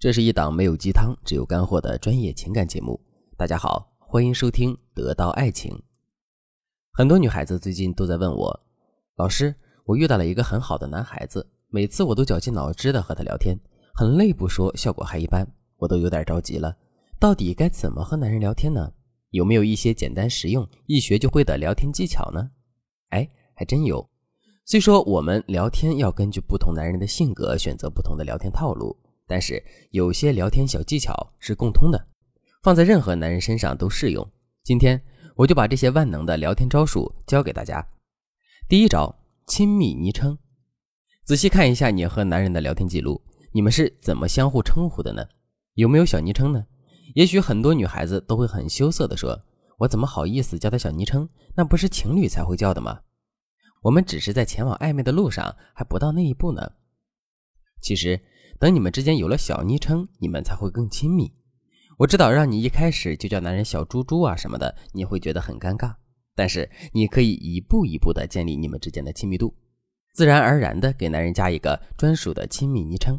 这是一档没有鸡汤，只有干货的专业情感节目。大家好，欢迎收听《得到爱情》。很多女孩子最近都在问我，老师，我遇到了一个很好的男孩子，每次我都绞尽脑汁的和他聊天，很累不说，效果还一般，我都有点着急了。到底该怎么和男人聊天呢？有没有一些简单实用、一学就会的聊天技巧呢？哎，还真有。虽说我们聊天要根据不同男人的性格选择不同的聊天套路。但是有些聊天小技巧是共通的，放在任何男人身上都适用。今天我就把这些万能的聊天招数教给大家。第一招，亲密昵称。仔细看一下你和男人的聊天记录，你们是怎么相互称呼的呢？有没有小昵称呢？也许很多女孩子都会很羞涩地说：“我怎么好意思叫他小昵称？那不是情侣才会叫的吗？”我们只是在前往暧昧的路上，还不到那一步呢。其实。等你们之间有了小昵称，你们才会更亲密。我知道让你一开始就叫男人小猪猪啊什么的，你会觉得很尴尬。但是你可以一步一步的建立你们之间的亲密度，自然而然的给男人加一个专属的亲密昵称。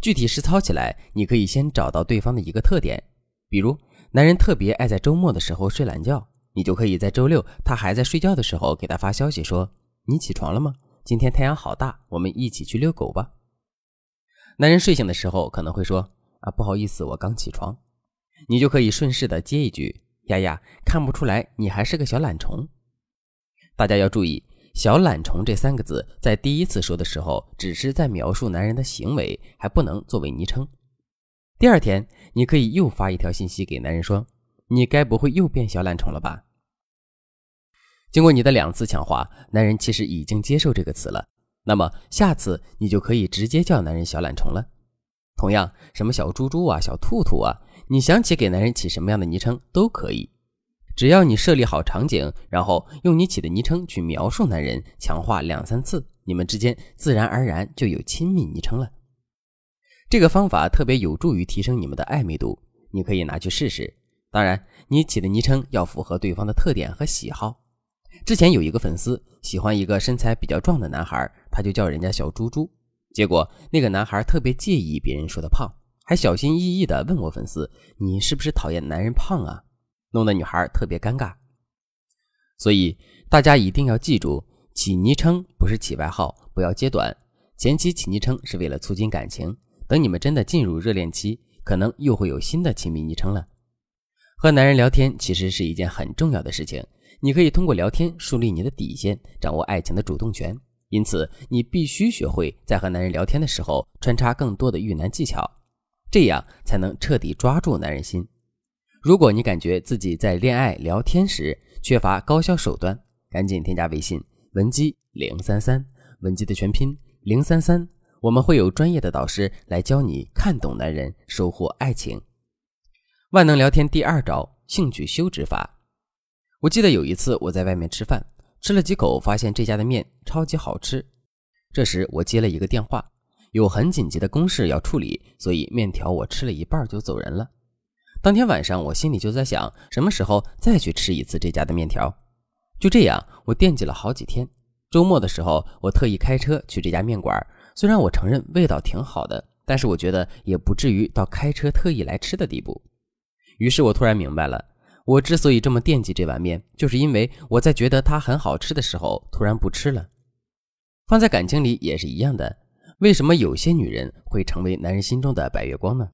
具体实操起来，你可以先找到对方的一个特点，比如男人特别爱在周末的时候睡懒觉，你就可以在周六他还在睡觉的时候给他发消息说：“你起床了吗？今天太阳好大，我们一起去遛狗吧。”男人睡醒的时候可能会说：“啊，不好意思，我刚起床。”你就可以顺势的接一句：“丫丫，看不出来你还是个小懒虫。”大家要注意，“小懒虫”这三个字在第一次说的时候，只是在描述男人的行为，还不能作为昵称。第二天，你可以又发一条信息给男人说：“你该不会又变小懒虫了吧？”经过你的两次强化，男人其实已经接受这个词了。那么下次你就可以直接叫男人小懒虫了。同样，什么小猪猪啊、小兔兔啊，你想起给男人起什么样的昵称都可以，只要你设立好场景，然后用你起的昵称去描述男人，强化两三次，你们之间自然而然就有亲密昵称了。这个方法特别有助于提升你们的暧昧度，你可以拿去试试。当然，你起的昵称要符合对方的特点和喜好。之前有一个粉丝喜欢一个身材比较壮的男孩，他就叫人家小猪猪。结果那个男孩特别介意别人说他胖，还小心翼翼地问我粉丝：“你是不是讨厌男人胖啊？”弄得女孩特别尴尬。所以大家一定要记住，起昵称不是起外号，不要揭短。前期起昵称是为了促进感情，等你们真的进入热恋期，可能又会有新的亲密昵称了。和男人聊天其实是一件很重要的事情。你可以通过聊天树立你的底线，掌握爱情的主动权。因此，你必须学会在和男人聊天的时候穿插更多的遇难技巧，这样才能彻底抓住男人心。如果你感觉自己在恋爱聊天时缺乏高效手段，赶紧添加微信文姬零三三，文姬的全拼零三三，我们会有专业的导师来教你看懂男人，收获爱情。万能聊天第二招：兴趣修止法。我记得有一次我在外面吃饭，吃了几口，发现这家的面超级好吃。这时我接了一个电话，有很紧急的公事要处理，所以面条我吃了一半就走人了。当天晚上我心里就在想，什么时候再去吃一次这家的面条。就这样，我惦记了好几天。周末的时候，我特意开车去这家面馆。虽然我承认味道挺好的，但是我觉得也不至于到开车特意来吃的地步。于是我突然明白了。我之所以这么惦记这碗面，就是因为我在觉得它很好吃的时候，突然不吃了。放在感情里也是一样的。为什么有些女人会成为男人心中的白月光呢？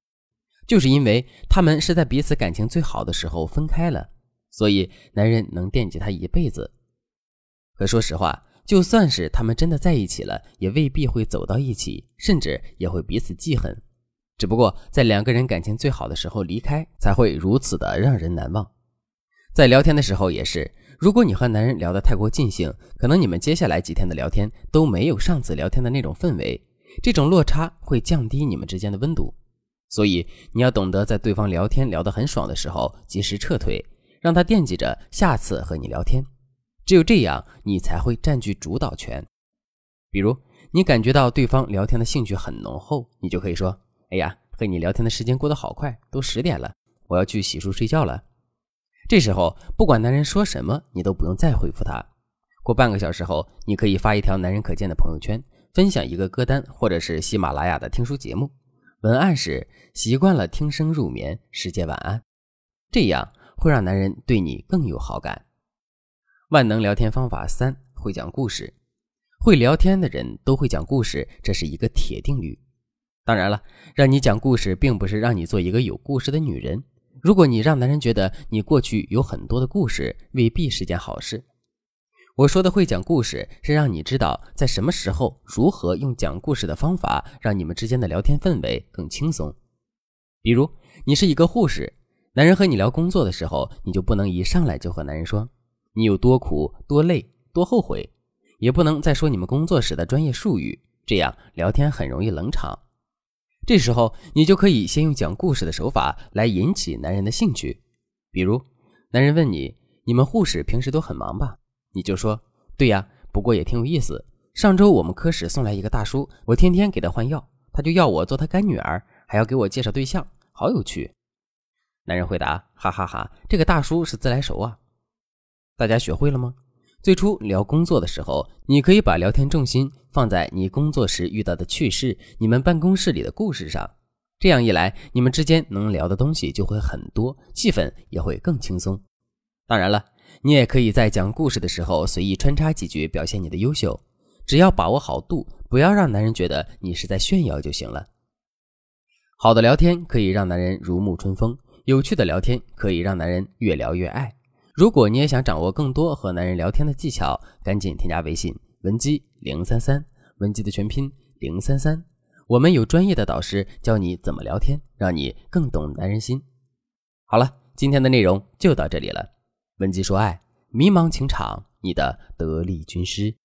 就是因为她们是在彼此感情最好的时候分开了，所以男人能惦记她一辈子。可说实话，就算是他们真的在一起了，也未必会走到一起，甚至也会彼此记恨。只不过在两个人感情最好的时候离开，才会如此的让人难忘。在聊天的时候也是，如果你和男人聊得太过尽兴，可能你们接下来几天的聊天都没有上次聊天的那种氛围，这种落差会降低你们之间的温度。所以你要懂得在对方聊天聊得很爽的时候及时撤退，让他惦记着下次和你聊天。只有这样，你才会占据主导权。比如你感觉到对方聊天的兴趣很浓厚，你就可以说：“哎呀，和你聊天的时间过得好快，都十点了，我要去洗漱睡觉了。”这时候，不管男人说什么，你都不用再回复他。过半个小时后，你可以发一条男人可见的朋友圈，分享一个歌单或者是喜马拉雅的听书节目。文案是习惯了听声入眠，世界晚安，这样会让男人对你更有好感。万能聊天方法三：会讲故事。会聊天的人都会讲故事，这是一个铁定律。当然了，让你讲故事，并不是让你做一个有故事的女人。如果你让男人觉得你过去有很多的故事，未必是件好事。我说的会讲故事，是让你知道在什么时候如何用讲故事的方法，让你们之间的聊天氛围更轻松。比如，你是一个护士，男人和你聊工作的时候，你就不能一上来就和男人说你有多苦、多累、多后悔。也不能再说你们工作时的专业术语，这样聊天很容易冷场。这时候你就可以先用讲故事的手法来引起男人的兴趣。比如，男人问你：“你们护士平时都很忙吧？”你就说：“对呀，不过也挺有意思。上周我们科室送来一个大叔，我天天给他换药，他就要我做他干女儿，还要给我介绍对象，好有趣。”男人回答：“哈哈哈，这个大叔是自来熟啊。”大家学会了吗？最初聊工作的时候，你可以把聊天重心放在你工作时遇到的趣事、你们办公室里的故事上。这样一来，你们之间能聊的东西就会很多，气氛也会更轻松。当然了，你也可以在讲故事的时候随意穿插几句，表现你的优秀。只要把握好度，不要让男人觉得你是在炫耀就行了。好的聊天可以让男人如沐春风，有趣的聊天可以让男人越聊越爱。如果你也想掌握更多和男人聊天的技巧，赶紧添加微信文姬零三三，文姬的全拼零三三，我们有专业的导师教你怎么聊天，让你更懂男人心。好了，今天的内容就到这里了，文姬说爱，迷茫情场，你的得力军师。